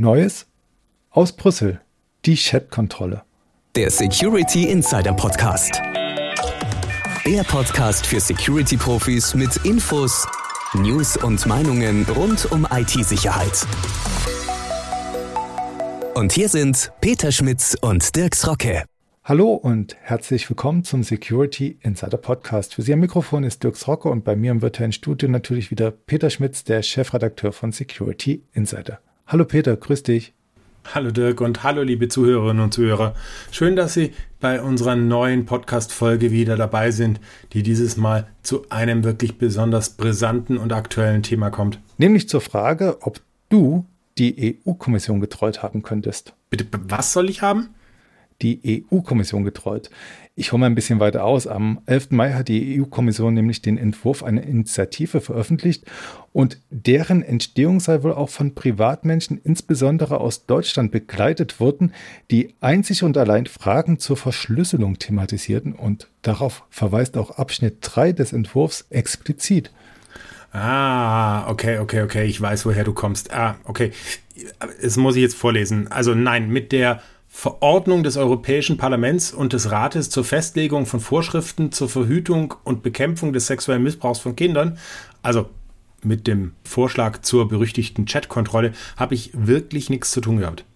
Neues aus Brüssel, die Chat-Kontrolle. Der Security Insider Podcast. Der Podcast für Security-Profis mit Infos, News und Meinungen rund um IT-Sicherheit. Und hier sind Peter Schmitz und Dirks Rocke. Hallo und herzlich willkommen zum Security Insider Podcast. Für Sie am Mikrofon ist Dirks Rocke und bei mir im virtuellen Studio natürlich wieder Peter Schmitz, der Chefredakteur von Security Insider. Hallo Peter, grüß dich. Hallo Dirk und hallo liebe Zuhörerinnen und Zuhörer. Schön, dass Sie bei unserer neuen Podcast-Folge wieder dabei sind, die dieses Mal zu einem wirklich besonders brisanten und aktuellen Thema kommt. Nämlich zur Frage, ob du die EU-Kommission getreut haben könntest. Bitte, was soll ich haben? die EU-Kommission getreut. Ich hole mal ein bisschen weiter aus. Am 11. Mai hat die EU-Kommission nämlich den Entwurf einer Initiative veröffentlicht und deren Entstehung sei wohl auch von Privatmenschen, insbesondere aus Deutschland, begleitet worden, die einzig und allein Fragen zur Verschlüsselung thematisierten und darauf verweist auch Abschnitt 3 des Entwurfs explizit. Ah, okay, okay, okay, ich weiß, woher du kommst. Ah, okay. Das muss ich jetzt vorlesen. Also nein, mit der Verordnung des Europäischen Parlaments und des Rates zur Festlegung von Vorschriften zur Verhütung und Bekämpfung des sexuellen Missbrauchs von Kindern, also mit dem Vorschlag zur berüchtigten Chatkontrolle, habe ich wirklich nichts zu tun gehabt.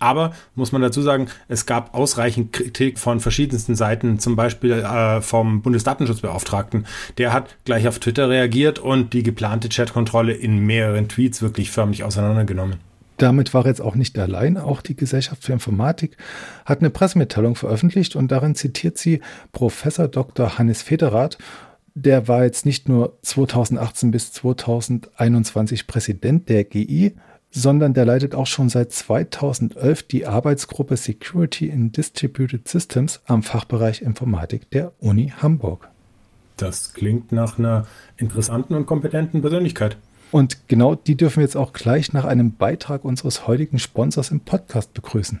Aber muss man dazu sagen, es gab ausreichend Kritik von verschiedensten Seiten, zum Beispiel äh, vom Bundesdatenschutzbeauftragten. Der hat gleich auf Twitter reagiert und die geplante Chatkontrolle in mehreren Tweets wirklich förmlich auseinandergenommen. Damit war jetzt auch nicht allein. Auch die Gesellschaft für Informatik hat eine Pressemitteilung veröffentlicht und darin zitiert sie Professor Dr. Hannes Federath. Der war jetzt nicht nur 2018 bis 2021 Präsident der GI, sondern der leitet auch schon seit 2011 die Arbeitsgruppe Security in Distributed Systems am Fachbereich Informatik der Uni Hamburg. Das klingt nach einer interessanten und kompetenten Persönlichkeit. Und genau die dürfen wir jetzt auch gleich nach einem Beitrag unseres heutigen Sponsors im Podcast begrüßen.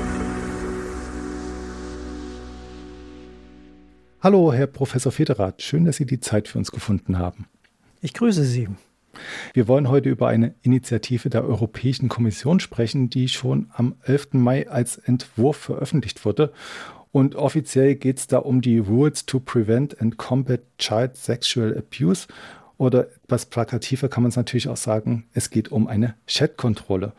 Hallo, Herr Professor Federath. Schön, dass Sie die Zeit für uns gefunden haben. Ich grüße Sie. Wir wollen heute über eine Initiative der Europäischen Kommission sprechen, die schon am 11. Mai als Entwurf veröffentlicht wurde. Und offiziell geht es da um die Rules to Prevent and Combat Child Sexual Abuse. Oder etwas plakativer kann man es natürlich auch sagen, es geht um eine Chat-Kontrolle.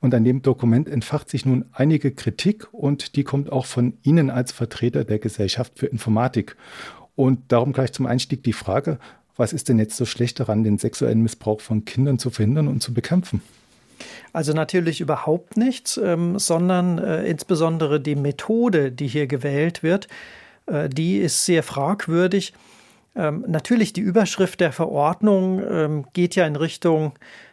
Und an dem Dokument entfacht sich nun einige Kritik und die kommt auch von Ihnen als Vertreter der Gesellschaft für Informatik. Und darum gleich zum Einstieg die Frage, was ist denn jetzt so schlecht daran, den sexuellen Missbrauch von Kindern zu verhindern und zu bekämpfen? Also natürlich überhaupt nichts, ähm, sondern äh, insbesondere die Methode, die hier gewählt wird, äh, die ist sehr fragwürdig. Ähm, natürlich die Überschrift der Verordnung ähm, geht ja in Richtung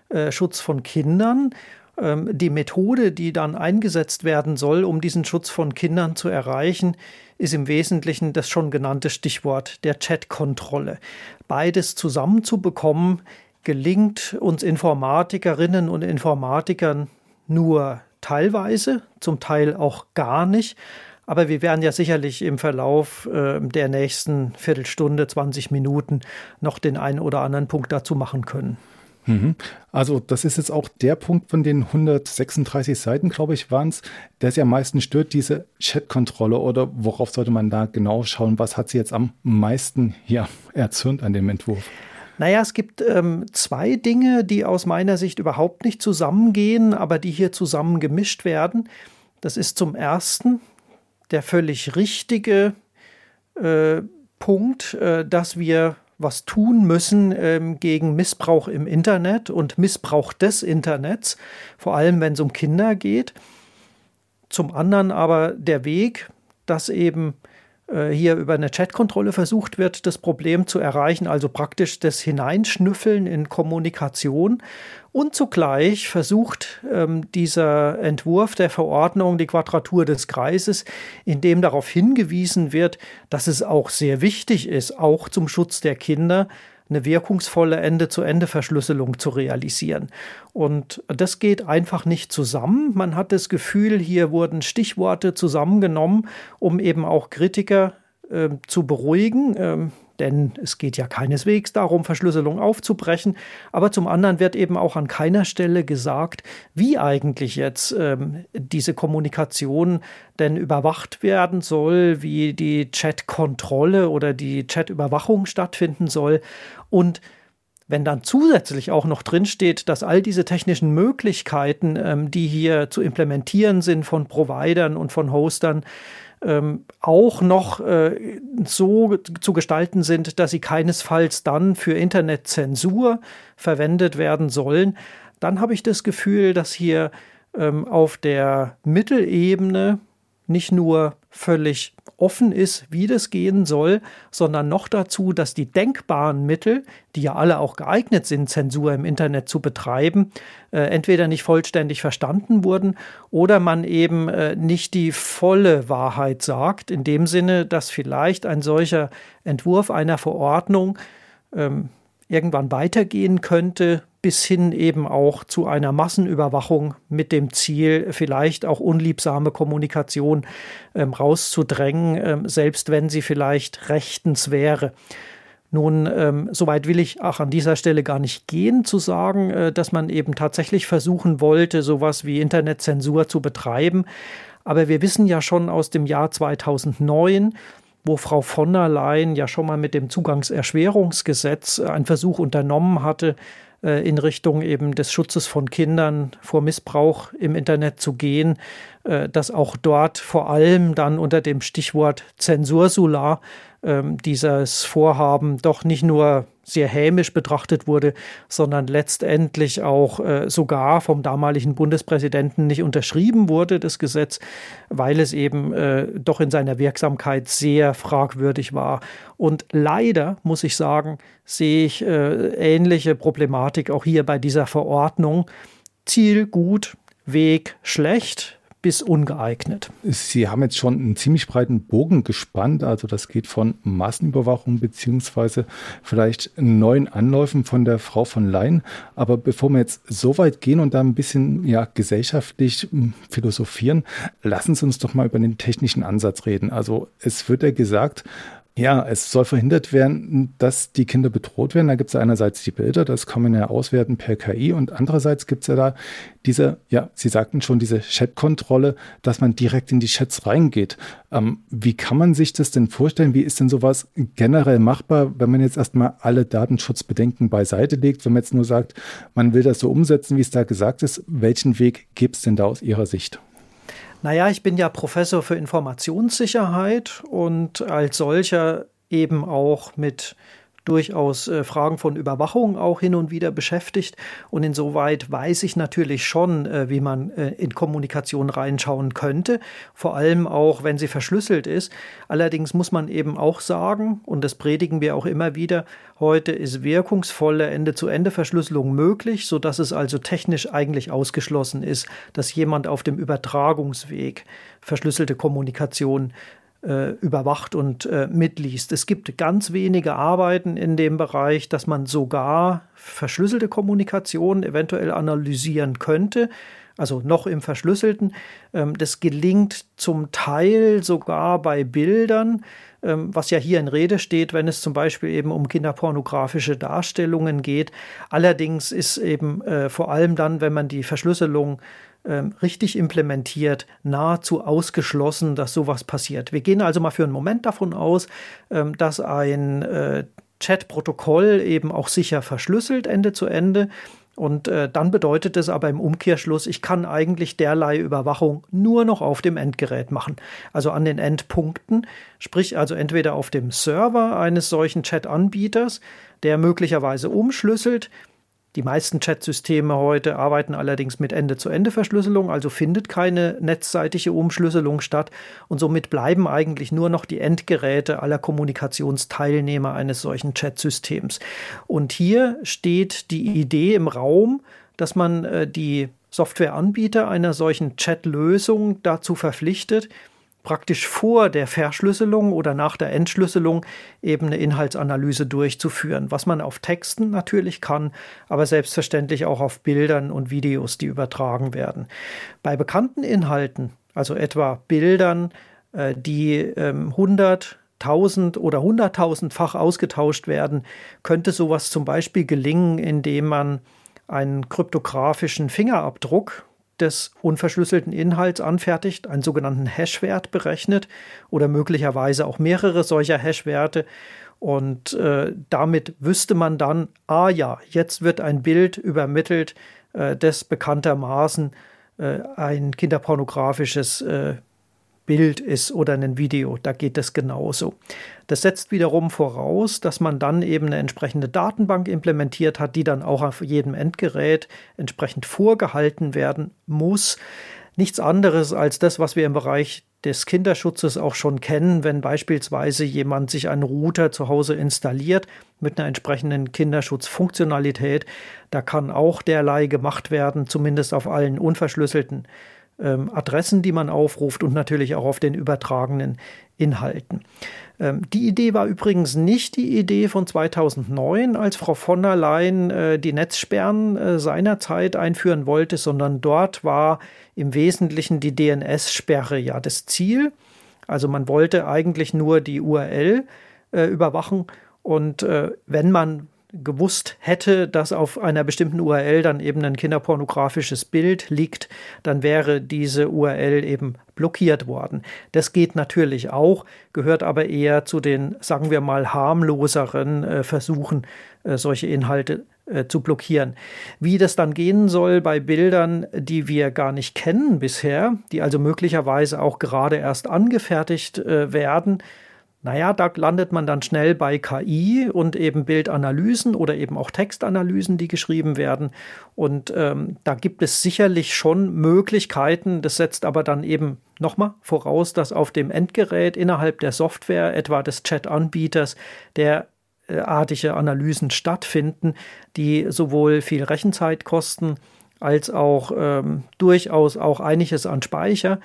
äh, Schutz von Kindern die Methode, die dann eingesetzt werden soll, um diesen Schutz von Kindern zu erreichen, ist im Wesentlichen das schon genannte Stichwort der Chatkontrolle. Beides zusammenzubekommen, gelingt uns Informatikerinnen und Informatikern nur teilweise, zum Teil auch gar nicht. Aber wir werden ja sicherlich im Verlauf äh, der nächsten Viertelstunde, 20 Minuten noch den einen oder anderen Punkt dazu machen können. Mhm. Also das ist jetzt auch der Punkt von den 136 Seiten, glaube ich, waren es, der sie am meisten stört, diese Chat-Kontrolle oder worauf sollte man da genau schauen? Was hat sie jetzt am meisten ja, erzürnt an dem Entwurf? Naja, es gibt ähm, zwei Dinge, die aus meiner Sicht überhaupt nicht zusammengehen, aber die hier zusammen gemischt werden. Das ist zum ersten der völlig richtige äh, Punkt, äh, dass wir was tun müssen ähm, gegen Missbrauch im Internet und Missbrauch des Internets, vor allem wenn es um Kinder geht. Zum anderen aber der Weg, dass eben hier über eine Chatkontrolle versucht wird, das Problem zu erreichen, also praktisch das Hineinschnüffeln in Kommunikation. Und zugleich versucht ähm, dieser Entwurf der Verordnung die Quadratur des Kreises, in dem darauf hingewiesen wird, dass es auch sehr wichtig ist, auch zum Schutz der Kinder, eine wirkungsvolle Ende-zu-Ende-Verschlüsselung zu realisieren. Und das geht einfach nicht zusammen. Man hat das Gefühl, hier wurden Stichworte zusammengenommen, um eben auch Kritiker äh, zu beruhigen. Ähm, denn es geht ja keineswegs darum, Verschlüsselung aufzubrechen, aber zum anderen wird eben auch an keiner Stelle gesagt, wie eigentlich jetzt ähm, diese Kommunikation denn überwacht werden soll, wie die Chat-Kontrolle oder die Chat-Überwachung stattfinden soll. Und wenn dann zusätzlich auch noch drinsteht, dass all diese technischen Möglichkeiten, ähm, die hier zu implementieren sind von Providern und von Hostern, ähm, auch noch äh, so zu gestalten sind, dass sie keinesfalls dann für Internetzensur verwendet werden sollen, dann habe ich das Gefühl, dass hier ähm, auf der Mittelebene nicht nur völlig offen ist, wie das gehen soll, sondern noch dazu, dass die denkbaren Mittel, die ja alle auch geeignet sind, Zensur im Internet zu betreiben, äh, entweder nicht vollständig verstanden wurden oder man eben äh, nicht die volle Wahrheit sagt, in dem Sinne, dass vielleicht ein solcher Entwurf einer Verordnung ähm, irgendwann weitergehen könnte, bis hin eben auch zu einer Massenüberwachung mit dem Ziel, vielleicht auch unliebsame Kommunikation ähm, rauszudrängen, ähm, selbst wenn sie vielleicht rechtens wäre. Nun, ähm, soweit will ich auch an dieser Stelle gar nicht gehen, zu sagen, äh, dass man eben tatsächlich versuchen wollte, sowas wie Internetzensur zu betreiben. Aber wir wissen ja schon aus dem Jahr 2009, wo Frau von der Leyen ja schon mal mit dem Zugangserschwerungsgesetz einen Versuch unternommen hatte, äh, in Richtung eben des Schutzes von Kindern vor Missbrauch im Internet zu gehen, äh, dass auch dort vor allem dann unter dem Stichwort Zensursular dieses Vorhaben doch nicht nur sehr hämisch betrachtet wurde, sondern letztendlich auch äh, sogar vom damaligen Bundespräsidenten nicht unterschrieben wurde, das Gesetz, weil es eben äh, doch in seiner Wirksamkeit sehr fragwürdig war. Und leider, muss ich sagen, sehe ich äh, ähnliche Problematik auch hier bei dieser Verordnung. Ziel gut, Weg schlecht bis ungeeignet. Sie haben jetzt schon einen ziemlich breiten Bogen gespannt. Also das geht von Massenüberwachung beziehungsweise vielleicht neuen Anläufen von der Frau von Leyen. Aber bevor wir jetzt so weit gehen und da ein bisschen ja, gesellschaftlich hm, philosophieren, lassen Sie uns doch mal über den technischen Ansatz reden. Also es wird ja gesagt, ja, es soll verhindert werden, dass die Kinder bedroht werden. Da gibt es einerseits die Bilder, das kann man ja auswerten per KI und andererseits gibt es ja da diese, ja, Sie sagten schon, diese Chat-Kontrolle, dass man direkt in die Chats reingeht. Ähm, wie kann man sich das denn vorstellen? Wie ist denn sowas generell machbar, wenn man jetzt erstmal alle Datenschutzbedenken beiseite legt, wenn man jetzt nur sagt, man will das so umsetzen, wie es da gesagt ist? Welchen Weg gibt es denn da aus Ihrer Sicht? Naja, ich bin ja Professor für Informationssicherheit und als solcher eben auch mit durchaus äh, Fragen von Überwachung auch hin und wieder beschäftigt. Und insoweit weiß ich natürlich schon, äh, wie man äh, in Kommunikation reinschauen könnte, vor allem auch, wenn sie verschlüsselt ist. Allerdings muss man eben auch sagen, und das predigen wir auch immer wieder, heute ist wirkungsvolle Ende-zu-Ende-Verschlüsselung möglich, sodass es also technisch eigentlich ausgeschlossen ist, dass jemand auf dem Übertragungsweg verschlüsselte Kommunikation äh, überwacht und äh, mitliest. Es gibt ganz wenige Arbeiten in dem Bereich, dass man sogar verschlüsselte Kommunikation eventuell analysieren könnte. Also noch im Verschlüsselten. Ähm, das gelingt zum Teil sogar bei Bildern, ähm, was ja hier in Rede steht, wenn es zum Beispiel eben um kinderpornografische Darstellungen geht. Allerdings ist eben äh, vor allem dann, wenn man die Verschlüsselung ähm, richtig implementiert, nahezu ausgeschlossen, dass sowas passiert. Wir gehen also mal für einen Moment davon aus, ähm, dass ein äh, Chat-Protokoll eben auch sicher verschlüsselt Ende zu Ende. Und äh, dann bedeutet es aber im Umkehrschluss, ich kann eigentlich derlei Überwachung nur noch auf dem Endgerät machen. Also an den Endpunkten, sprich also entweder auf dem Server eines solchen Chat-Anbieters, der möglicherweise umschlüsselt, Die meisten Chatsysteme heute arbeiten allerdings mit Ende-zu-Ende-Verschlüsselung, also findet keine netzseitige Umschlüsselung statt und somit bleiben eigentlich nur noch die Endgeräte aller Kommunikationsteilnehmer eines solchen Chatsystems. Und hier steht die Idee im Raum, dass man äh, die Softwareanbieter einer solchen Chat-Lösung dazu verpflichtet, praktisch vor der Verschlüsselung oder nach der Entschlüsselung eben eine Inhaltsanalyse durchzuführen, was man auf Texten natürlich kann, aber selbstverständlich auch auf Bildern und Videos, die übertragen werden. Bei bekannten Inhalten, also etwa Bildern, äh, die 100 1000 oder 100.000-fach ausgetauscht werden, könnte sowas zum Beispiel gelingen, indem man einen kryptografischen Fingerabdruck des unverschlüsselten Inhalts anfertigt, einen sogenannten Hashwert berechnet oder möglicherweise auch mehrere solcher Hashwerte. Und äh, damit wüsste man dann, ah ja, jetzt wird ein Bild übermittelt, äh, das bekanntermaßen äh, ein kinderpornografisches äh, Bild ist oder ein Video. Da geht es genauso. Das setzt wiederum voraus, dass man dann eben eine entsprechende Datenbank implementiert hat, die dann auch auf jedem Endgerät entsprechend vorgehalten werden muss. Nichts anderes als das, was wir im Bereich des Kinderschutzes auch schon kennen, wenn beispielsweise jemand sich einen Router zu Hause installiert mit einer entsprechenden Kinderschutzfunktionalität. Da kann auch derlei gemacht werden, zumindest auf allen unverschlüsselten ähm, Adressen, die man aufruft und natürlich auch auf den übertragenen Inhalten. Ähm, die Idee war übrigens nicht die Idee von 2009, als Frau von der Leyen äh, die Netzsperren äh, seinerzeit einführen wollte, sondern dort war im Wesentlichen die DNS-Sperre ja das Ziel. Also man wollte eigentlich nur die URL äh, überwachen und äh, wenn man gewusst hätte, dass auf einer bestimmten URL dann eben ein kinderpornografisches Bild liegt, dann wäre diese URL eben blockiert worden. Das geht natürlich auch, gehört aber eher zu den, sagen wir mal, harmloseren äh, Versuchen, äh, solche Inhalte äh, zu blockieren. Wie das dann gehen soll bei Bildern, die wir gar nicht kennen bisher, die also möglicherweise auch gerade erst angefertigt äh, werden, naja, da landet man dann schnell bei KI und eben Bildanalysen oder eben auch Textanalysen, die geschrieben werden. Und ähm, da gibt es sicherlich schon Möglichkeiten. Das setzt aber dann eben nochmal voraus, dass auf dem Endgerät innerhalb der Software, etwa des Chat-Anbieters, derartige Analysen stattfinden, die sowohl viel Rechenzeit kosten, als auch ähm, durchaus auch einiges an Speicher.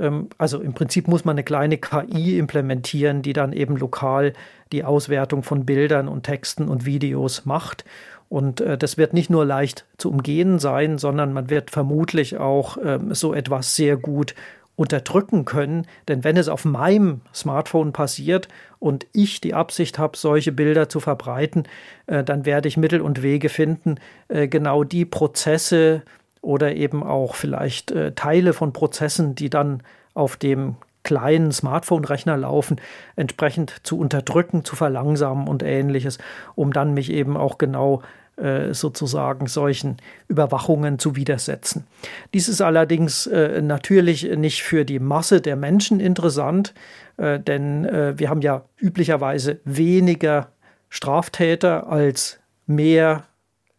Ähm, also im Prinzip muss man eine kleine KI implementieren, die dann eben lokal die Auswertung von Bildern und Texten und Videos macht. Und äh, das wird nicht nur leicht zu umgehen sein, sondern man wird vermutlich auch ähm, so etwas sehr gut unterdrücken können. Denn wenn es auf meinem Smartphone passiert und ich die Absicht habe, solche Bilder zu verbreiten, äh, dann werde ich Mittel und Wege finden, äh, genau die Prozesse oder eben auch vielleicht äh, Teile von Prozessen, die dann auf dem kleinen Smartphone-Rechner laufen, entsprechend zu unterdrücken, zu verlangsamen und ähnliches, um dann mich eben auch genau äh, sozusagen solchen Überwachungen zu widersetzen. Dies ist allerdings äh, natürlich nicht für die Masse der Menschen interessant, äh, denn äh, wir haben ja üblicherweise weniger Straftäter als mehr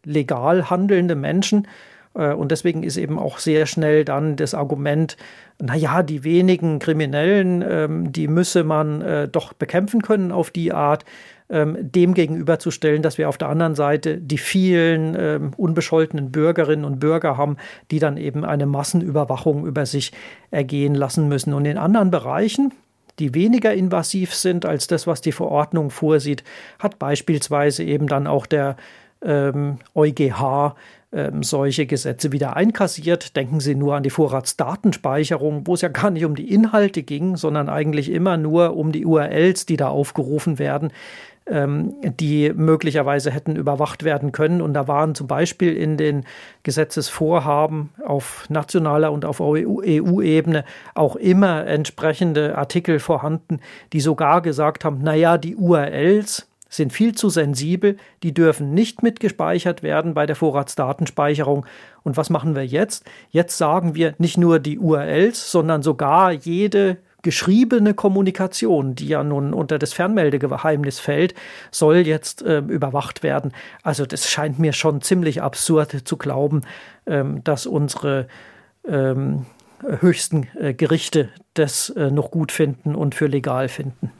legal handelnde Menschen. Äh, und deswegen ist eben auch sehr schnell dann das Argument, naja, die wenigen Kriminellen, ähm, die müsse man äh, doch bekämpfen können auf die Art, ähm, dem gegenüberzustellen, dass wir auf der anderen Seite die vielen ähm, unbescholtenen Bürgerinnen und Bürger haben, die dann eben eine Massenüberwachung über sich ergehen lassen müssen. Und in anderen Bereichen, die weniger invasiv sind als das, was die Verordnung vorsieht, hat beispielsweise eben dann auch der ähm, EuGH ähm, solche Gesetze wieder einkassiert. Denken Sie nur an die Vorratsdatenspeicherung, wo es ja gar nicht um die Inhalte ging, sondern eigentlich immer nur um die URLs, die da aufgerufen werden ähm, die möglicherweise hätten überwacht werden können. Und da waren zum Beispiel in den Gesetzesvorhaben auf nationaler und auf EU-Ebene auch immer entsprechende Artikel vorhanden, die sogar gesagt haben, naja, die URLs, sind viel zu sensibel, die dürfen nicht mitgespeichert werden bei der Vorratsdatenspeicherung. Und was machen wir jetzt? Jetzt sagen wir nicht nur die URLs, sondern sogar jede geschriebene Kommunikation, die ja nun unter das Fernmeldegeheimnis fällt, soll jetzt äh, überwacht werden. Also das scheint mir schon ziemlich absurd zu glauben, ähm, dass unsere ähm, höchsten äh, Gerichte das äh, noch gut finden und für legal finden.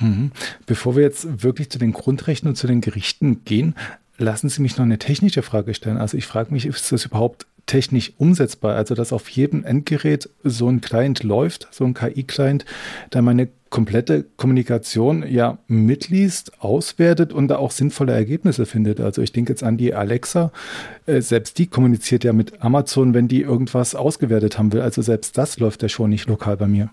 Mhm. Bevor wir jetzt wirklich zu den Grundrechten und zu den Gerichten gehen, lassen Sie mich noch eine technische Frage stellen. Also ich frage mich, ist das überhaupt technisch umsetzbar? Also dass auf jedem Endgerät so ein Client läuft, so ein KI-Client, der meine komplette Kommunikation ja mitliest, auswertet und da auch sinnvolle Ergebnisse findet. Also ich denke jetzt an die Alexa, äh, selbst die kommuniziert ja mit Amazon, wenn die irgendwas ausgewertet haben will. Also selbst das läuft ja schon nicht lokal bei mir.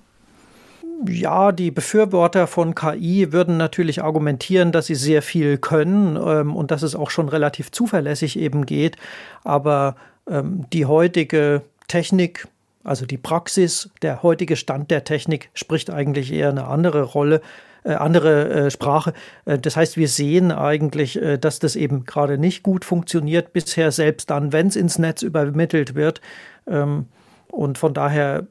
Ja, die Befürworter von KI würden natürlich argumentieren, dass sie sehr viel können ähm, und dass es auch schon relativ zuverlässig eben geht. Aber ähm, die heutige Technik, also die Praxis, der heutige Stand der Technik spricht eigentlich eher eine andere Rolle, äh, andere äh, Sprache. Äh, das heißt, wir sehen eigentlich, äh, dass das eben gerade nicht gut funktioniert bisher, selbst dann, wenn es ins Netz übermittelt wird. Ähm, und von daher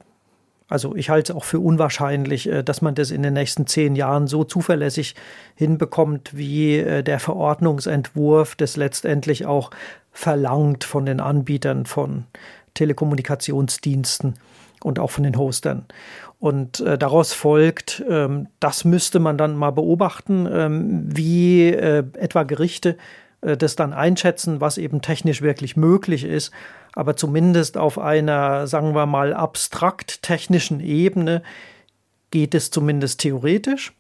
also ich halte es auch für unwahrscheinlich, äh, dass man das in den nächsten zehn Jahren so zuverlässig hinbekommt, wie äh, der Verordnungsentwurf das letztendlich auch verlangt von den Anbietern von Telekommunikationsdiensten und auch von den Hostern. Und äh, daraus folgt, ähm, das müsste man dann mal beobachten, ähm, wie äh, etwa Gerichte das dann einschätzen, was eben technisch wirklich möglich ist aber zumindest auf einer, sagen wir mal, abstrakt technischen Ebene geht es zumindest theoretisch.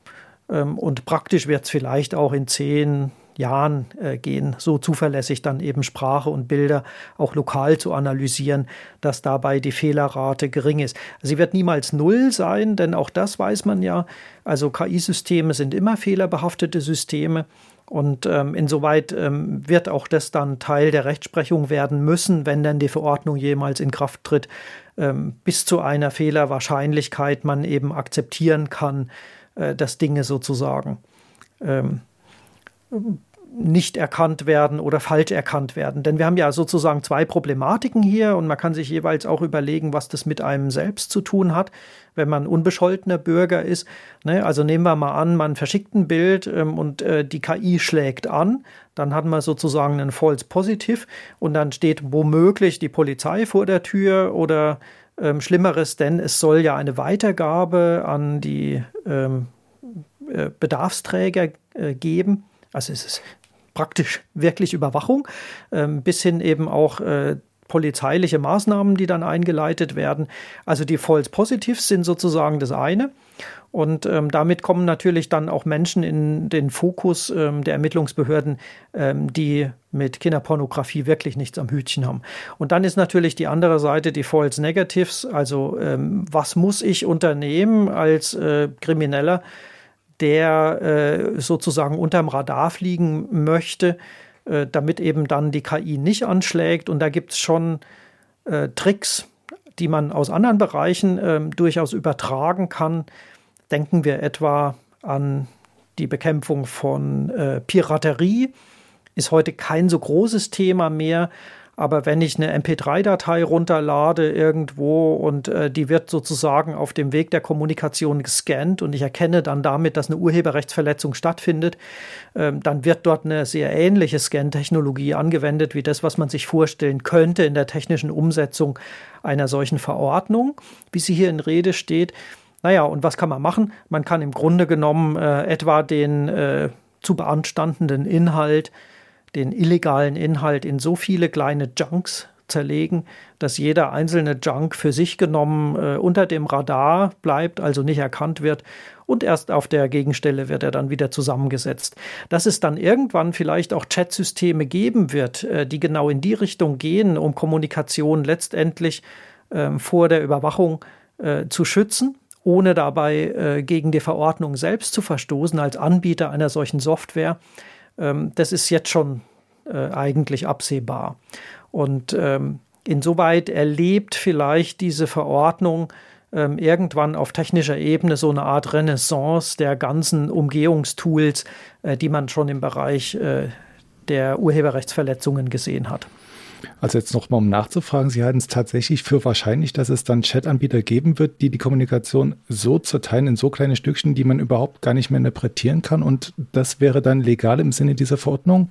Ähm, und praktisch wird es vielleicht auch in zehn Jahren äh, gehen, so zuverlässig dann eben Sprache und Bilder auch lokal zu analysieren, dass dabei die Fehlerrate gering ist. Sie wird niemals null sein, denn auch das weiß man ja. Also KI-Systeme sind immer fehlerbehaftete Systeme. Und ähm, insoweit ähm, wird auch das dann Teil der Rechtsprechung werden müssen, wenn dann die Verordnung jemals in Kraft tritt, ähm, bis zu einer Fehlerwahrscheinlichkeit man eben akzeptieren kann, äh, dass Dinge sozusagen ähm, nicht erkannt werden oder falsch erkannt werden. Denn wir haben ja sozusagen zwei Problematiken hier und man kann sich jeweils auch überlegen, was das mit einem selbst zu tun hat, wenn man unbescholtener Bürger ist. Ne? Also nehmen wir mal an, man verschickt ein Bild ähm, und äh, die KI schlägt an, dann hat man sozusagen einen False Positive und dann steht womöglich die Polizei vor der Tür oder ähm, Schlimmeres, denn es soll ja eine Weitergabe an die ähm, äh, Bedarfsträger äh, geben. Also es ist praktisch wirklich Überwachung, ähm, bis hin eben auch äh, polizeiliche Maßnahmen, die dann eingeleitet werden. Also die False Positives sind sozusagen das eine. Und ähm, damit kommen natürlich dann auch Menschen in den Fokus ähm, der Ermittlungsbehörden, ähm, die mit Kinderpornografie wirklich nichts am Hütchen haben. Und dann ist natürlich die andere Seite die False Negatives. Also ähm, was muss ich unternehmen als äh, Krimineller? der äh, sozusagen unterm Radar fliegen möchte, äh, damit eben dann die KI nicht anschlägt. Und da gibt es schon äh, Tricks, die man aus anderen Bereichen ähm, durchaus übertragen kann. Denken wir etwa an die Bekämpfung von äh, Piraterie, ist heute kein so großes Thema mehr, aber wenn ich eine MP3-Datei runterlade irgendwo und äh, die wird sozusagen auf dem Weg der Kommunikation gescannt und ich erkenne dann damit, dass eine Urheberrechtsverletzung stattfindet, äh, dann wird dort eine sehr ähnliche Scan-Technologie angewendet wie das, was man sich vorstellen könnte in der technischen Umsetzung einer solchen Verordnung, wie sie hier in Rede steht. Naja, und was kann man machen? Man kann im Grunde genommen äh, etwa den äh, zu beanstandenden Inhalt den illegalen Inhalt in so viele kleine Junks zerlegen, dass jeder einzelne Junk für sich genommen äh, unter dem Radar bleibt, also nicht erkannt wird und erst auf der Gegenstelle wird er dann wieder zusammengesetzt. Dass es dann irgendwann vielleicht auch Chatsysteme geben wird, äh, die genau in die Richtung gehen, um Kommunikation letztendlich äh, vor der Überwachung äh, zu schützen, ohne dabei äh, gegen die Verordnung selbst zu verstoßen als Anbieter einer solchen Software ähm, das ist jetzt schon äh, eigentlich absehbar. Und ähm, insoweit erlebt vielleicht diese Verordnung ähm, irgendwann auf technischer Ebene so eine Art Renaissance der ganzen Umgehungstools, äh, die man schon im Bereich äh, der Urheberrechtsverletzungen gesehen hat. Also jetzt nochmal, um nachzufragen, Sie halten es tatsächlich für wahrscheinlich, dass es dann Chat-Anbieter geben wird, die die Kommunikation so zerteilen in so kleine Stückchen, die man überhaupt gar nicht mehr interpretieren kann und das wäre dann legal im Sinne dieser Verordnung?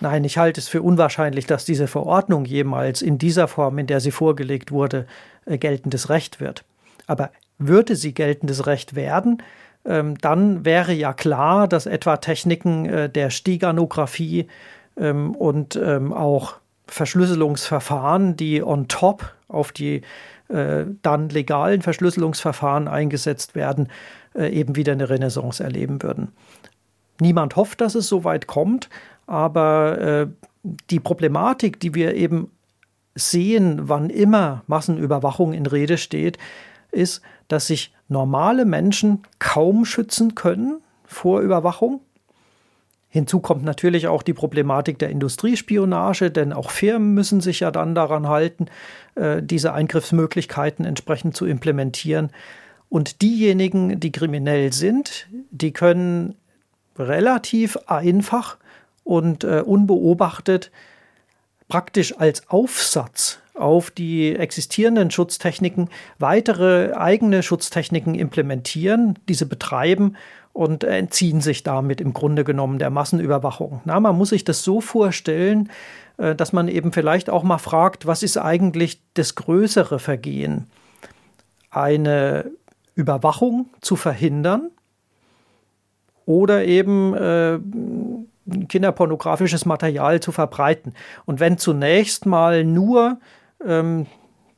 Nein, ich halte es für unwahrscheinlich, dass diese Verordnung jemals in dieser Form, in der sie vorgelegt wurde, äh, geltendes Recht wird. Aber würde sie geltendes Recht werden, ähm, dann wäre ja klar, dass etwa Techniken äh, der Steganographie ähm, und ähm, auch Verschlüsselungsverfahren, die on top auf die äh, dann legalen Verschlüsselungsverfahren eingesetzt werden, eben wieder eine Renaissance erleben würden. Niemand hofft, dass es so weit kommt, aber äh, die Problematik, die wir eben sehen, wann immer Massenüberwachung in Rede steht, ist, dass sich normale Menschen kaum schützen können vor Überwachung. Hinzu kommt natürlich auch die Problematik der Industriespionage, denn auch Firmen müssen sich ja dann daran halten, äh, diese Eingriffsmöglichkeiten entsprechend zu implementieren. Und diejenigen, die kriminell sind, die können relativ einfach und äh, unbeobachtet praktisch als Aufsatz auf die existierenden Schutztechniken weitere eigene Schutztechniken implementieren, diese betreiben und entziehen sich damit im Grunde genommen der Massenüberwachung. Na, man muss sich das so vorstellen, äh, dass man eben vielleicht auch mal fragt, was ist eigentlich das größere Vergehen? Eine Überwachung zu verhindern oder eben äh, kinderpornografisches Material zu verbreiten. Und wenn zunächst mal nur ähm,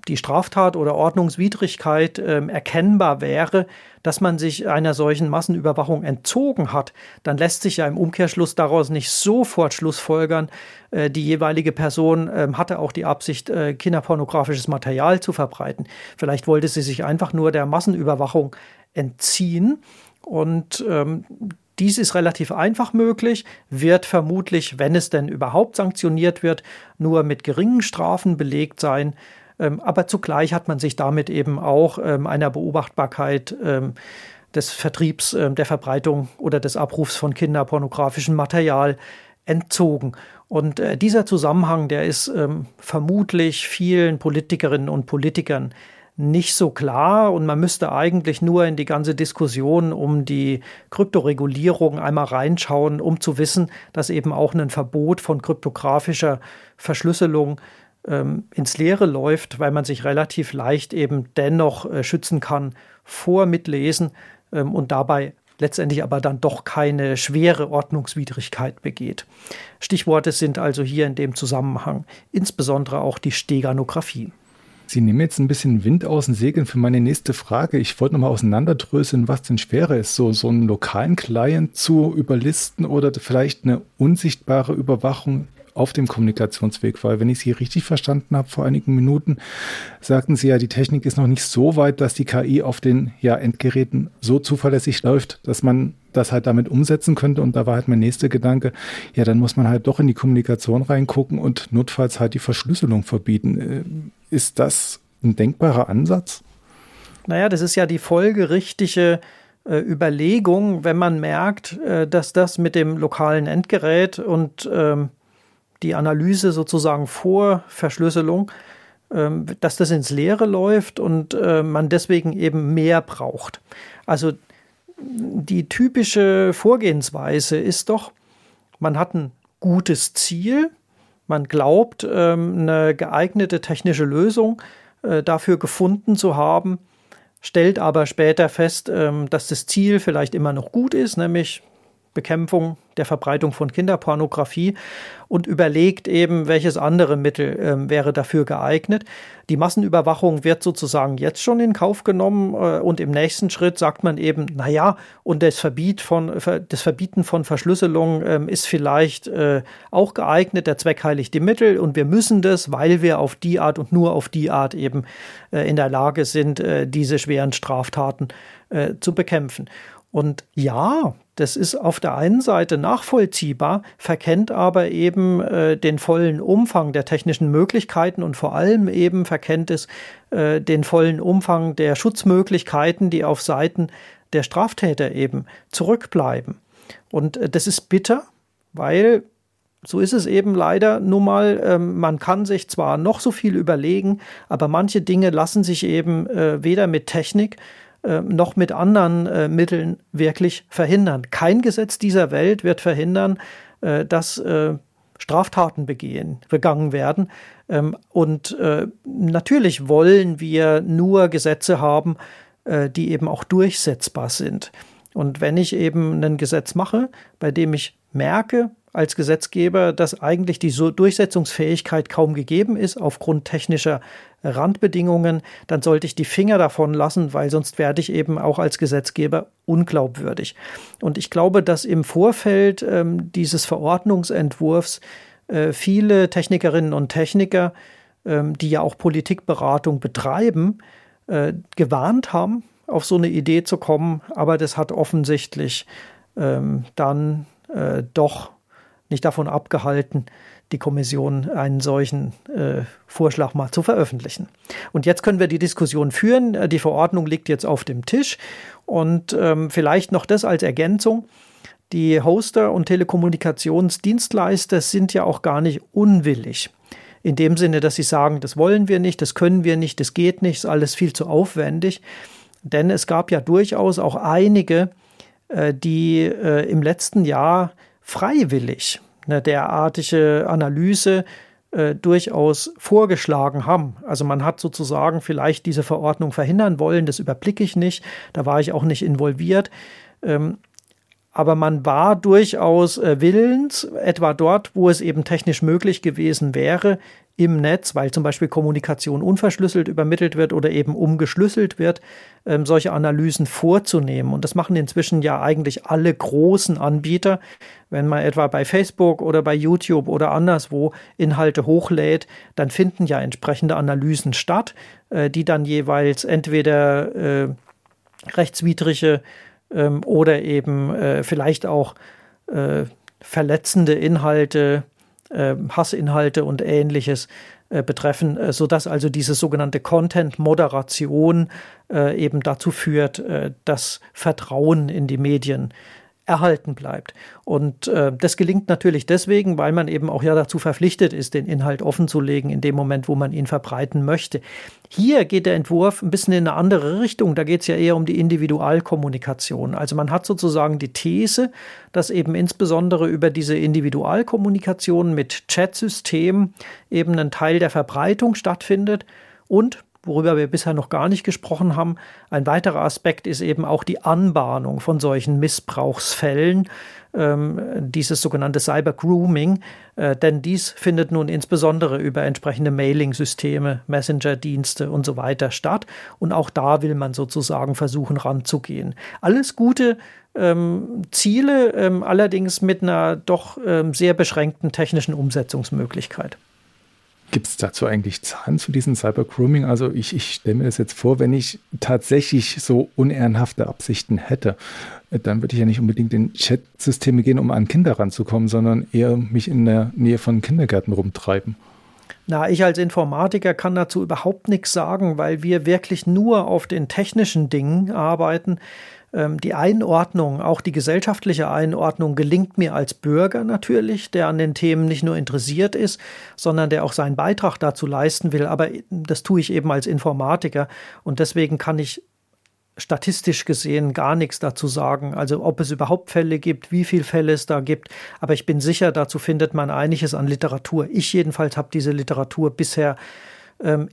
die Straftat oder Ordnungswidrigkeit ähm, erkennbar wäre, dass man sich einer solchen Massenüberwachung entzogen hat, dann lässt sich ja im Umkehrschluss daraus nicht sofort Schlussfolgern, äh, die jeweilige Person ähm, hatte auch die Absicht, äh, kinderpornografisches Material zu verbreiten. Vielleicht wollte sie sich einfach nur der Massenüberwachung entziehen. Und ähm, dies ist relativ einfach möglich, wird vermutlich, wenn es denn überhaupt sanktioniert wird, nur mit geringen Strafen belegt sein. Ähm, aber zugleich hat man sich damit eben auch ähm, einer Beobachtbarkeit ähm, des Vertriebs, der Verbreitung oder des Abrufs von kinderpornografischem Material entzogen. Und äh, dieser Zusammenhang, der ist vermutlich vielen Politikerinnen und Politikern nicht so klar und man müsste eigentlich nur in die ganze Diskussion um die Kryptoregulierung einmal reinschauen, um zu wissen, dass eben auch ein Verbot von kryptografischer Verschlüsselung ähm, ins Leere läuft, weil man sich relativ leicht eben dennoch äh, schützen kann vor Mitlesen ähm, und dabei letztendlich aber dann doch keine schwere Ordnungswidrigkeit begeht. Stichworte sind also hier in dem Zusammenhang insbesondere auch die Steganographie. Sie nehmen jetzt ein bisschen Wind aus den Segeln für meine nächste Frage. Ich wollte nochmal auseinanderdröseln, was denn schwerer ist, so, so einen lokalen Client zu überlisten oder vielleicht eine unsichtbare Überwachung auf dem Kommunikationsweg, weil wenn ich Sie richtig verstanden habe vor einigen Minuten, sagten Sie ja, die Technik ist noch nicht so weit, dass die KI auf den ja, Endgeräten so zuverlässig läuft, dass man das halt damit umsetzen könnte. Und da war halt mein nächster Gedanke, ja, dann muss man halt doch in die Kommunikation reingucken und notfalls halt die Verschlüsselung verbieten. Äh, ist das ein denkbarer Ansatz? Naja, das ist ja die folgerichtige äh, Überlegung, wenn man merkt, äh, dass das mit dem lokalen Endgerät und ähm, die Analyse sozusagen vor Verschlüsselung, ähm, dass das ins Leere läuft und äh, man deswegen eben mehr braucht. Also die typische Vorgehensweise ist doch, man hat ein gutes Ziel, man glaubt, ähm, eine geeignete technische Lösung äh, dafür gefunden zu haben, stellt aber später fest, ähm, dass das Ziel vielleicht immer noch gut ist, nämlich Bekämpfung der Verbreitung von Kinderpornografie und überlegt eben, welches andere Mittel äh, wäre dafür geeignet. Die Massenüberwachung wird sozusagen jetzt schon in Kauf genommen äh, und im nächsten Schritt sagt man eben, naja, und das, Verbiet von, das Verbieten von Verschlüsselung äh, ist vielleicht äh, auch geeignet, der Zweck heiligt die Mittel und wir müssen das, weil wir auf die Art und nur auf die Art eben äh, in der Lage sind, äh, diese schweren Straftaten zu bekämpfen. Und ja, das ist auf der einen Seite nachvollziehbar, verkennt aber eben äh, den vollen Umfang der technischen Möglichkeiten und vor allem eben verkennt es äh, den vollen Umfang der Schutzmöglichkeiten, die auf Seiten der Straftäter eben zurückbleiben. Und äh, das ist bitter, weil so ist es eben leider nun mal. Ähm, man kann sich zwar noch so viel überlegen, aber manche Dinge lassen sich eben äh, weder mit Technik äh, noch mit anderen äh, Mitteln wirklich verhindern. Kein Gesetz dieser Welt wird verhindern, äh, dass äh, Straftaten begehen, begangen werden. Ähm, und äh, natürlich wollen wir nur Gesetze haben, die eben auch durchsetzbar sind. Und wenn ich eben ein Gesetz mache, bei dem ich merke, als Gesetzgeber, dass eigentlich die Durchsetzungsfähigkeit kaum gegeben ist aufgrund technischer Randbedingungen, dann sollte ich die Finger davon lassen, weil sonst werde ich eben auch als Gesetzgeber unglaubwürdig. Und ich glaube, dass im Vorfeld ähm, dieses Verordnungsentwurfs äh, viele Technikerinnen und Techniker, ähm, die ja auch Politikberatung betreiben, äh, gewarnt haben, auf so eine Idee zu kommen, aber das hat offensichtlich ähm, dann äh, doch nicht davon abgehalten, die Kommission einen solchen äh, Vorschlag mal zu veröffentlichen. Und jetzt können wir die Diskussion führen. Äh, die Verordnung liegt jetzt auf dem Tisch. Und ähm, vielleicht noch das als Ergänzung. Die Hoster und Telekommunikationsdienstleister sind ja auch gar nicht unwillig. In dem Sinne, dass sie sagen, das wollen wir nicht, das können wir nicht, das geht nicht, ist alles viel zu aufwendig. Denn es gab ja durchaus auch einige, äh, die äh, im letzten Jahr freiwillig eine derartige Analyse äh, durchaus vorgeschlagen haben. Also man hat sozusagen vielleicht diese Verordnung verhindern wollen, das überblicke ich nicht, da war ich auch nicht involviert. Ähm, aber man war durchaus äh, willens, etwa dort, wo es eben technisch möglich gewesen wäre, im Netz, weil zum Beispiel Kommunikation unverschlüsselt übermittelt wird oder eben umgeschlüsselt wird, ähm, solche Analysen vorzunehmen. Und das machen inzwischen ja eigentlich alle großen Anbieter. Wenn man etwa bei Facebook oder bei YouTube oder anderswo Inhalte hochlädt, dann finden ja entsprechende Analysen statt, äh, die dann jeweils entweder äh, rechtswidrige ähm, oder eben äh, vielleicht auch äh, verletzende Inhalte äh, Hassinhalte und ähnliches äh, betreffen, äh, sodass also diese sogenannte Content-Moderation äh, eben dazu führt, äh, dass Vertrauen in die Medien erhalten bleibt. Und äh, das gelingt natürlich deswegen, weil man eben auch ja dazu verpflichtet ist, den Inhalt offenzulegen in dem Moment, wo man ihn verbreiten möchte. Hier geht der Entwurf ein bisschen in eine andere Richtung. Da geht es ja eher um die Individualkommunikation. Also man hat sozusagen die These, dass eben insbesondere über diese Individualkommunikation mit Chatsystemen eben ein Teil der Verbreitung stattfindet und worüber wir bisher noch gar nicht gesprochen haben. Ein weiterer Aspekt ist eben auch die Anbahnung von solchen Missbrauchsfällen, ähm, dieses sogenannte Cyber Grooming, äh, denn dies findet nun insbesondere über entsprechende Mailing-Systeme, Messenger-Dienste und so weiter statt. Und auch da will man sozusagen versuchen ranzugehen. Alles gute ähm, Ziele, ähm, allerdings mit einer doch ähm, sehr beschränkten technischen Umsetzungsmöglichkeit. Gibt es dazu eigentlich Zahlen zu diesem Cybergrooming? Also ich, ich stelle mir das jetzt vor, wenn ich tatsächlich so unehrenhafte Absichten hätte, dann würde ich ja nicht unbedingt in Chat-Systeme gehen, um an Kinder ranzukommen, sondern eher mich in der Nähe von Kindergärten rumtreiben. Na, ich als Informatiker kann dazu überhaupt nichts sagen, weil wir wirklich nur auf den technischen Dingen arbeiten. Ähm, die Einordnung, auch die gesellschaftliche Einordnung gelingt mir als Bürger natürlich, der an den Themen nicht nur interessiert ist, sondern der auch seinen Beitrag dazu leisten will. Aber das tue ich eben als Informatiker und deswegen kann ich statistisch gesehen gar nichts dazu sagen. Also ob es überhaupt Fälle gibt, wie viele Fälle es da gibt. Aber ich bin sicher, dazu findet man einiges an Literatur. Ich jedenfalls habe diese Literatur bisher ähm,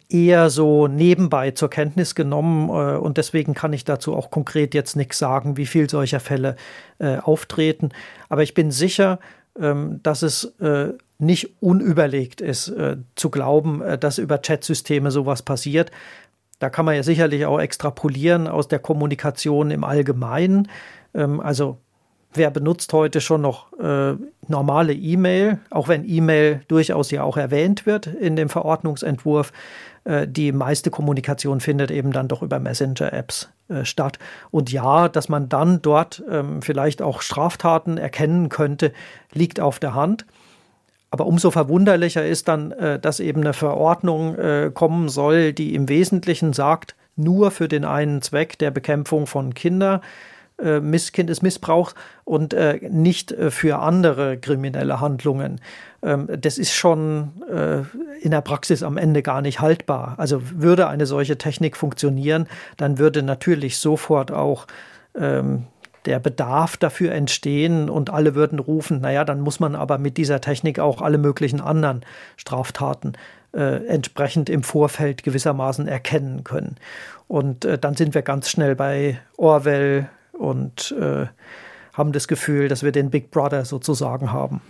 eher so nebenbei zur Kenntnis genommen äh, und deswegen kann ich dazu auch konkret jetzt nichts sagen, wie viel solcher Fälle äh, auftreten. Aber ich bin sicher, ähm, dass es äh, nicht unüberlegt ist, zu glauben, dass über Chatsysteme sowas passiert. Da kann man ja sicherlich auch extrapolieren aus der Kommunikation im Allgemeinen. Ähm, also wer benutzt heute schon noch äh, normale E-Mail, auch wenn E-Mail durchaus ja auch erwähnt wird in dem Verordnungsentwurf. Äh, die meiste Kommunikation findet eben dann doch über Messenger-Apps äh, statt. Und ja, dass man dann dort ähm, vielleicht auch Straftaten erkennen könnte, liegt auf der Hand. Aber umso verwunderlicher ist dann, äh, dass eben eine Verordnung äh, kommen soll, die im Wesentlichen sagt, nur für den einen Zweck der Bekämpfung von Kinder äh, Kindesmissbrauchs und äh, nicht äh, für andere kriminelle Handlungen. Ähm, das ist schon äh, in der Praxis am Ende gar nicht haltbar. Also würde eine solche Technik funktionieren, dann würde natürlich sofort auch ähm, der Bedarf dafür entstehen und alle würden rufen, naja, dann muss man aber mit dieser Technik auch alle möglichen anderen Straftaten äh, entsprechend im Vorfeld gewissermaßen erkennen können. Und äh, dann sind wir ganz schnell bei Orwell und äh, haben das Gefühl, dass wir den Big Brother sozusagen haben.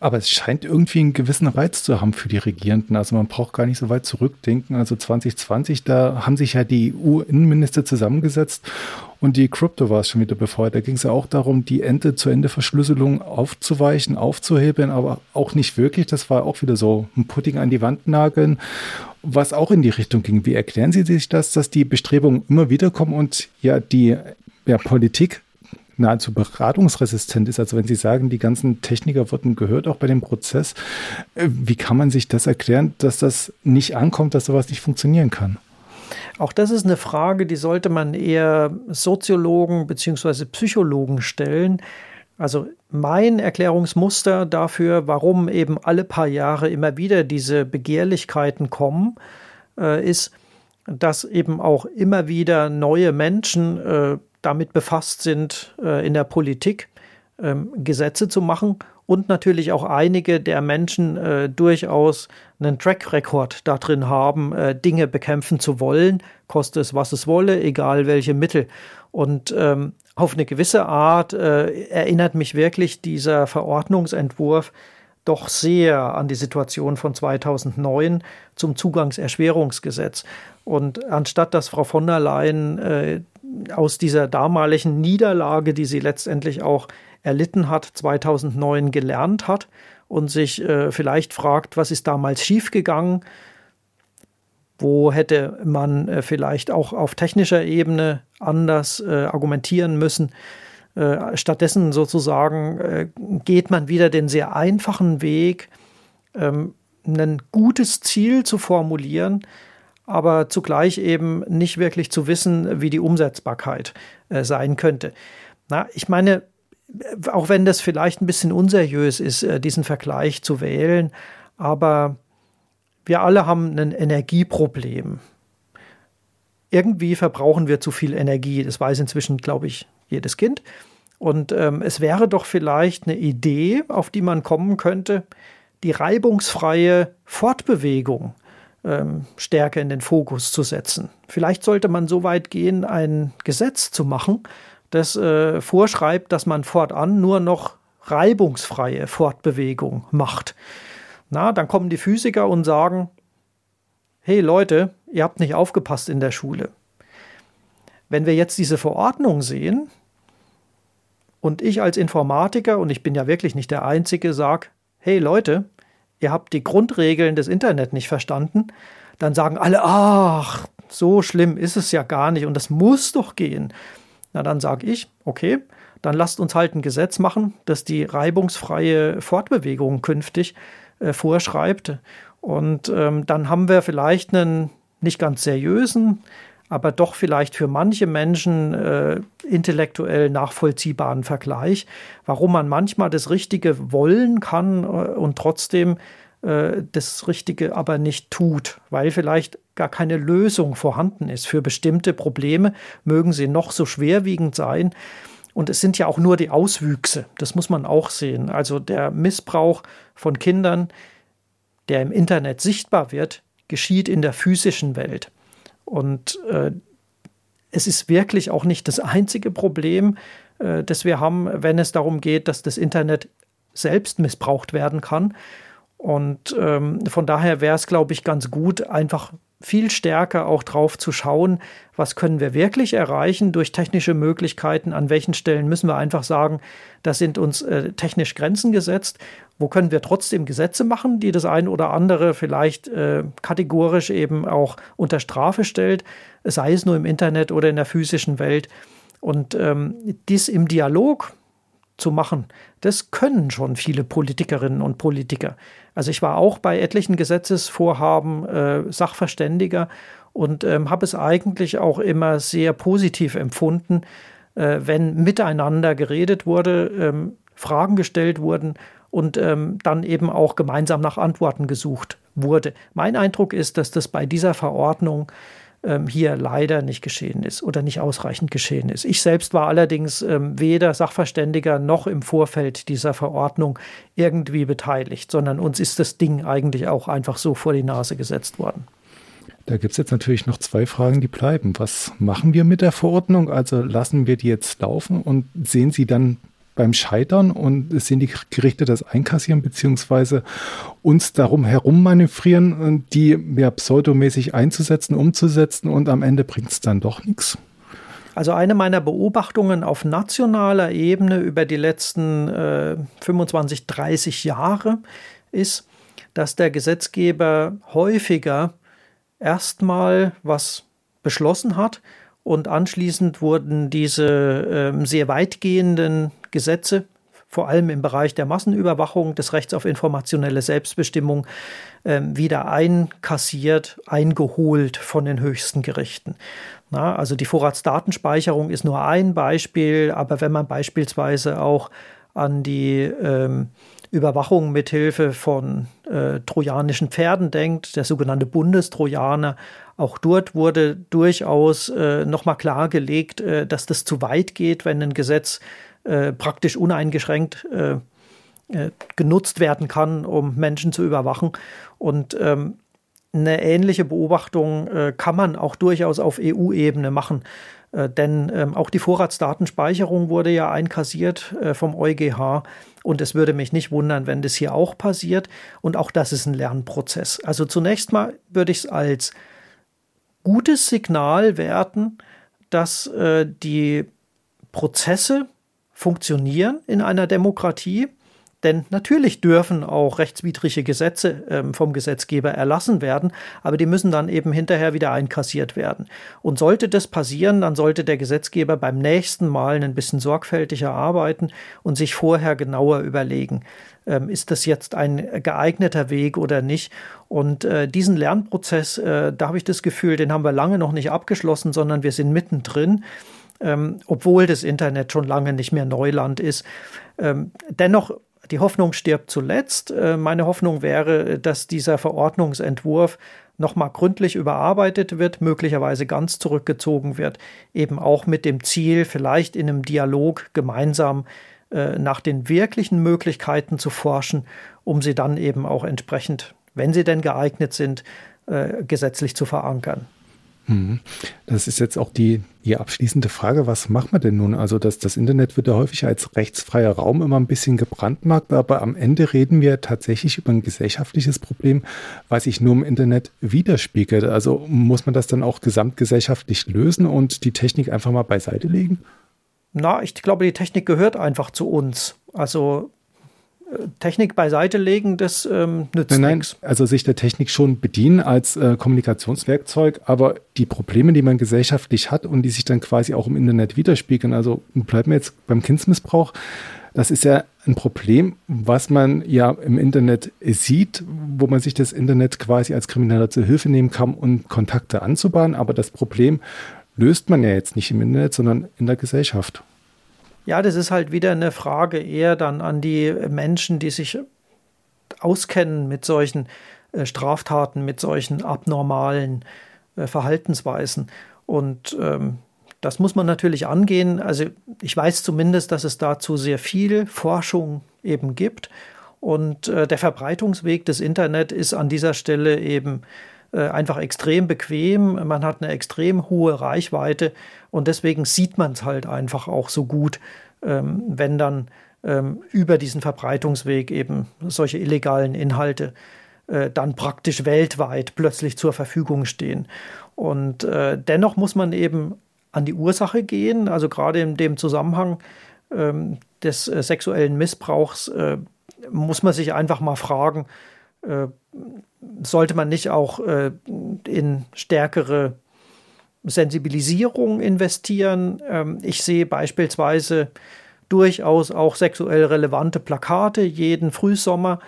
Aber es scheint irgendwie einen gewissen Reiz zu haben für die Regierenden. Also man braucht gar nicht so weit zurückdenken. Also 2020, da haben sich ja die EU-Innenminister zusammengesetzt und die Krypto war es schon wieder befeuert. Da ging es ja auch darum, die Ende-zu-Ende-Verschlüsselung aufzuweichen, aufzuhebeln, aber auch nicht wirklich. Das war auch wieder so ein Pudding an die Wand nageln, was auch in die Richtung ging. Wie erklären Sie sich das, dass die Bestrebungen immer wieder kommen und ja die ja, Politik nahezu beratungsresistent ist. Also wenn Sie sagen, die ganzen Techniker wurden gehört, auch bei dem Prozess, äh, wie kann man sich das erklären, dass das nicht ankommt, dass sowas nicht funktionieren kann? Auch das ist eine Frage, die sollte man eher Soziologen bzw. Psychologen stellen. Also mein Erklärungsmuster dafür, warum eben alle paar Jahre immer wieder diese Begehrlichkeiten kommen, äh, ist, dass eben auch immer wieder neue Menschen äh, damit befasst sind, äh, in der Politik ähm, Gesetze zu machen und natürlich auch einige der Menschen äh, durchaus einen Track Record darin haben, äh, Dinge bekämpfen zu wollen, koste es, was es wolle, egal welche Mittel. Und ähm, auf eine gewisse Art erinnert mich wirklich dieser Verordnungsentwurf doch sehr an die Situation von 2009 zum Zugangserschwerungsgesetz. Und anstatt dass Frau von der Leyen aus dieser damaligen Niederlage, die sie letztendlich auch erlitten hat, 2009 gelernt hat und sich äh, vielleicht fragt, was ist damals schiefgegangen, wo hätte man äh, vielleicht auch auf technischer Ebene anders äh, argumentieren müssen. Äh, stattdessen sozusagen äh, geht man wieder den sehr einfachen Weg, ähm, ein gutes Ziel zu formulieren, aber zugleich eben nicht wirklich zu wissen, wie die Umsetzbarkeit äh, sein könnte. Na, ich meine, auch wenn das vielleicht ein bisschen unseriös ist, äh, diesen Vergleich zu wählen, aber wir alle haben ein Energieproblem. Irgendwie verbrauchen wir zu viel Energie. Das weiß inzwischen, glaube ich, jedes Kind. Und ähm, es wäre doch vielleicht eine Idee, auf die man kommen könnte, die reibungsfreie Fortbewegung ähm, stärker in den Fokus zu setzen. Vielleicht sollte man so weit gehen, ein Gesetz zu machen, das äh, vorschreibt, dass man fortan nur noch reibungsfreie Fortbewegung macht. Na, dann kommen die Physiker und sagen, hey Leute, ihr habt nicht aufgepasst in der Schule. Wenn wir jetzt diese Verordnung sehen und ich als Informatiker, und ich bin ja wirklich nicht der Einzige, sage, hey Leute, ihr habt die Grundregeln des Internet nicht verstanden, dann sagen alle, ach, so schlimm ist es ja gar nicht und das muss doch gehen. Na, dann sage ich, okay, dann lasst uns halt ein Gesetz machen, das die reibungsfreie Fortbewegung künftig äh, vorschreibt. Und ähm, dann haben wir vielleicht einen nicht ganz seriösen, aber doch vielleicht für manche Menschen äh, intellektuell nachvollziehbaren Vergleich, warum man manchmal das Richtige wollen kann äh, und trotzdem äh, das Richtige aber nicht tut, weil vielleicht gar keine Lösung vorhanden ist für bestimmte Probleme, mögen sie noch so schwerwiegend sein. Und es sind ja auch nur die Auswüchse, das muss man auch sehen. Also der Missbrauch von Kindern, der im Internet sichtbar wird, geschieht in der physischen Welt. Und äh, es ist wirklich auch nicht das einzige Problem, äh, das wir haben, wenn es darum geht, dass das Internet selbst missbraucht werden kann. Und ähm, von daher wäre es, glaube ich, ganz gut, einfach viel stärker auch drauf zu schauen, was können wir wirklich erreichen durch technische Möglichkeiten, an welchen Stellen müssen wir einfach sagen, da sind uns äh, technisch Grenzen gesetzt, wo können wir trotzdem Gesetze machen, die das eine oder andere vielleicht äh, kategorisch eben auch unter Strafe stellt, sei es nur im Internet oder in der physischen Welt. Und ähm, dies im Dialog zu machen. Das können schon viele Politikerinnen und Politiker. Also ich war auch bei etlichen Gesetzesvorhaben äh, Sachverständiger und ähm, habe es eigentlich auch immer sehr positiv empfunden, äh, wenn miteinander geredet wurde, ähm, Fragen gestellt wurden und ähm, dann eben auch gemeinsam nach Antworten gesucht wurde. Mein Eindruck ist, dass das bei dieser Verordnung ähm, hier leider nicht geschehen ist oder nicht ausreichend geschehen ist. Ich selbst war allerdings ähm, weder Sachverständiger noch im Vorfeld dieser Verordnung irgendwie beteiligt, sondern uns ist das Ding eigentlich auch einfach so vor die Nase gesetzt worden. Da gibt es jetzt natürlich noch zwei Fragen, die bleiben. Was machen wir mit der Verordnung? Also lassen wir die jetzt laufen und sehen Sie dann beim Scheitern und sehen die Gerichte das einkassieren, beziehungsweise uns darum herum manövrieren, die ja pseudomäßig einzusetzen, umzusetzen und am Ende bringt es dann doch nichts? Also eine meiner Beobachtungen auf nationaler Ebene über die letzten äh, 25, 30 Jahre ist, dass der Gesetzgeber häufiger erstmal was beschlossen hat und anschließend wurden diese äh, sehr weitgehenden Gesetze, vor allem im Bereich der Massenüberwachung, des Rechts auf informationelle Selbstbestimmung, äh, wieder einkassiert, eingeholt von den höchsten Gerichten. Na, also die Vorratsdatenspeicherung ist nur ein Beispiel, aber wenn man beispielsweise auch an die ähm, Überwachung mithilfe von äh, trojanischen Pferden denkt, der sogenannte Bundestrojaner. Auch dort wurde durchaus äh, nochmal klargelegt, äh, dass das zu weit geht, wenn ein Gesetz äh, praktisch uneingeschränkt äh, äh, genutzt werden kann, um Menschen zu überwachen. Und ähm, eine ähnliche Beobachtung äh, kann man auch durchaus auf EU-Ebene machen. Äh, denn ähm, auch die Vorratsdatenspeicherung wurde ja einkassiert äh, vom EuGH. Und es würde mich nicht wundern, wenn das hier auch passiert. Und auch das ist ein Lernprozess. Also zunächst mal würde ich es als gutes Signal werten, dass äh, die Prozesse funktionieren in einer Demokratie denn natürlich dürfen auch rechtswidrige Gesetze ähm, vom Gesetzgeber erlassen werden, aber die müssen dann eben hinterher wieder einkassiert werden. Und sollte das passieren, dann sollte der Gesetzgeber beim nächsten Mal ein bisschen sorgfältiger arbeiten und sich vorher genauer überlegen, ähm, ist das jetzt ein geeigneter Weg oder nicht. Und äh, diesen Lernprozess, äh, da habe ich das Gefühl, den haben wir lange noch nicht abgeschlossen, sondern wir sind mittendrin. Ähm, obwohl das Internet schon lange nicht mehr Neuland ist. Ähm, dennoch die Hoffnung stirbt zuletzt. Äh, meine Hoffnung wäre, dass dieser Verordnungsentwurf nochmal gründlich überarbeitet wird, möglicherweise ganz zurückgezogen wird, eben auch mit dem Ziel, vielleicht in einem Dialog gemeinsam äh, nach den wirklichen Möglichkeiten zu forschen, um sie dann eben auch entsprechend, wenn sie denn geeignet sind, äh, gesetzlich zu verankern. Mhm. Das ist jetzt auch die, die abschließende Frage. Was macht man denn nun? Also das, das Internet wird ja häufig als rechtsfreier Raum immer ein bisschen gebrandmarkt, aber am Ende reden wir tatsächlich über ein gesellschaftliches Problem, was sich nur im Internet widerspiegelt. Also muss man das dann auch gesamtgesellschaftlich lösen und die Technik einfach mal beiseite legen? Na, ich glaube, die Technik gehört einfach zu uns. Also Technik beiseite legen, das ähm, nützt nein, nein, nichts. Also sich der Technik schon bedienen als äh, Kommunikationswerkzeug, aber die Probleme, die man gesellschaftlich hat und die sich dann quasi auch im Internet widerspiegeln, also bleiben wir jetzt beim Kindsmissbrauch, das ist ja ein Problem, was man ja im Internet sieht, wo man sich das Internet quasi als Krimineller zur Hilfe nehmen kann, um Kontakte anzubahnen. Aber das Problem löst man ja jetzt nicht im Internet, sondern in der Gesellschaft. Ja, das ist halt wieder eine Frage eher dann an die Menschen, die sich auskennen mit solchen äh, Straftaten, mit solchen abnormalen äh, Verhaltensweisen. Und ähm, das muss man natürlich angehen. Also ich weiß zumindest, dass es dazu sehr viel Forschung eben gibt. Und äh, der Verbreitungsweg des Internet ist an dieser Stelle eben einfach extrem bequem. Man hat eine extrem hohe Reichweite und deswegen sieht man es halt einfach auch so gut, ähm, wenn dann ähm, über diesen Verbreitungsweg eben solche illegalen Inhalte äh, dann praktisch weltweit plötzlich zur Verfügung stehen. Und äh, dennoch muss man eben an die Ursache gehen, also gerade in dem Zusammenhang ähm, des äh, sexuellen Missbrauchs äh, muss man sich einfach mal fragen, äh, sollte man nicht auch äh, in stärkere Sensibilisierung investieren? Ähm, ich sehe beispielsweise durchaus auch sexuell relevante Plakate jeden Frühsommer,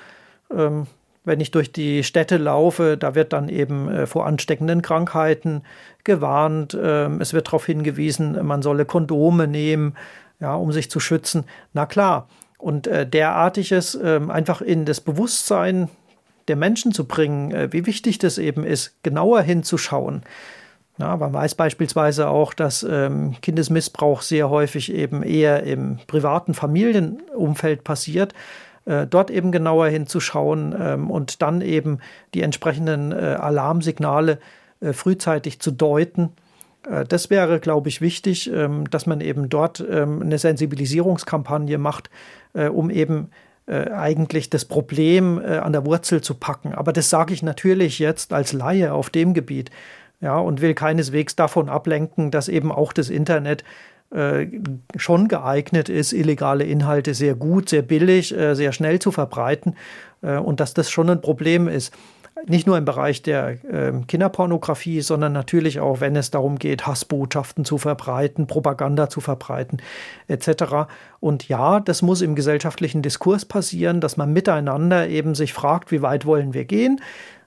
ähm, wenn ich durch die Städte laufe, da wird dann eben äh, vor ansteckenden Krankheiten gewarnt. Ähm, es wird darauf hingewiesen, man solle Kondome nehmen, ja, um sich zu schützen. Na klar. Und äh, derartiges ähm, einfach in das Bewusstsein der Menschen zu bringen, äh, wie wichtig das eben ist, genauer hinzuschauen. Ja, man weiß beispielsweise auch, dass ähm, Kindesmissbrauch sehr häufig eben eher im privaten Familienumfeld passiert. Äh, dort eben genauer hinzuschauen ähm, und dann eben die entsprechenden äh, Alarmsignale äh, frühzeitig zu deuten. Äh, das wäre, glaube ich, wichtig, ähm, dass man eben dort ähm, eine Sensibilisierungskampagne macht, äh, um eben äh, eigentlich das Problem an der Wurzel zu packen. Aber das sage ich natürlich jetzt als Laie auf dem Gebiet ja, und will keineswegs davon ablenken, dass eben auch das Internet äh, schon geeignet ist, illegale Inhalte sehr gut, sehr billig, äh, sehr schnell zu verbreiten äh, und dass das schon ein Problem ist. Nicht nur im Bereich der ähm, Kinderpornografie, sondern natürlich auch, wenn es darum geht, Hassbotschaften zu verbreiten, Propaganda zu verbreiten, etc. Und ja, das muss im gesellschaftlichen Diskurs passieren, dass man miteinander eben sich fragt, wie weit wollen wir gehen,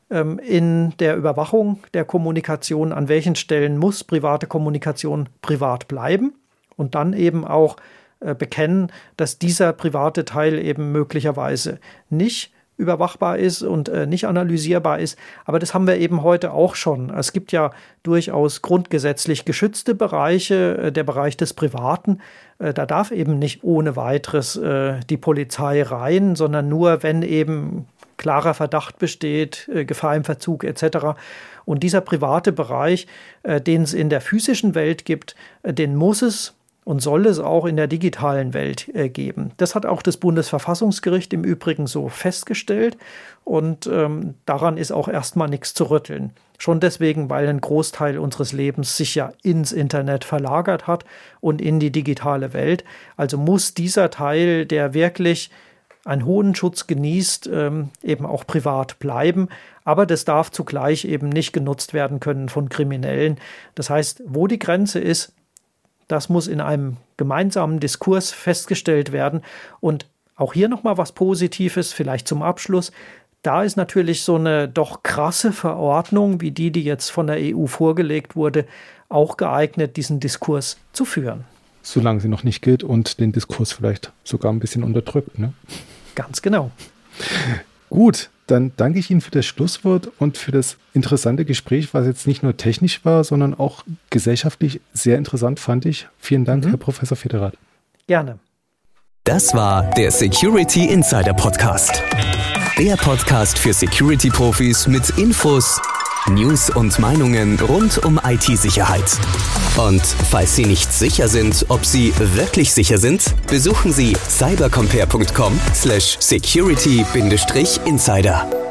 ähm, in der Überwachung der Kommunikation, an welchen Stellen muss private Kommunikation privat bleiben und dann eben auch äh, bekennen, dass dieser private Teil eben möglicherweise nicht überwachbar ist und äh, nicht analysierbar ist. Aber das haben wir eben heute auch schon. Es gibt ja durchaus grundgesetzlich geschützte Bereiche, äh, der Bereich des Privaten. Äh, da darf eben nicht ohne weiteres äh, die Polizei rein, sondern nur, wenn eben klarer Verdacht besteht, äh, Gefahr im Verzug etc. Und dieser private Bereich, äh, den es in der physischen Welt gibt, den muss es und soll es auch in der digitalen Welt geben. Das hat auch das Bundesverfassungsgericht im Übrigen so festgestellt und ähm, daran ist auch erstmal nichts zu rütteln. Schon deswegen, weil ein Großteil unseres Lebens sich ja ins Internet verlagert hat und in die digitale Welt. Also muss dieser Teil, der wirklich einen hohen Schutz genießt, ähm, eben auch privat bleiben. Aber das darf zugleich eben nicht genutzt werden können von Kriminellen. Das heißt, wo die Grenze ist, das muss in einem gemeinsamen Diskurs festgestellt werden. Und auch hier nochmal was Positives, vielleicht zum Abschluss. Da ist natürlich so eine doch krasse Verordnung, wie die, die jetzt von der EU vorgelegt wurde, auch geeignet, diesen Diskurs zu führen solange sie noch nicht gilt und den Diskurs vielleicht sogar ein bisschen unterdrückt. Ne? Ganz genau. Gut, dann danke ich Ihnen für das Schlusswort und für das interessante Gespräch, was jetzt nicht nur technisch war, sondern auch gesellschaftlich sehr interessant fand ich. Vielen Dank, mhm. Herr Professor Federath. Gerne. Das war der Security Insider Podcast. Der Podcast für Security-Profis mit Infos, News und Meinungen rund um IT-Sicherheit. Und falls Sie nicht sicher sind, ob Sie wirklich sicher sind, besuchen Sie cybercompare.com/security-insider.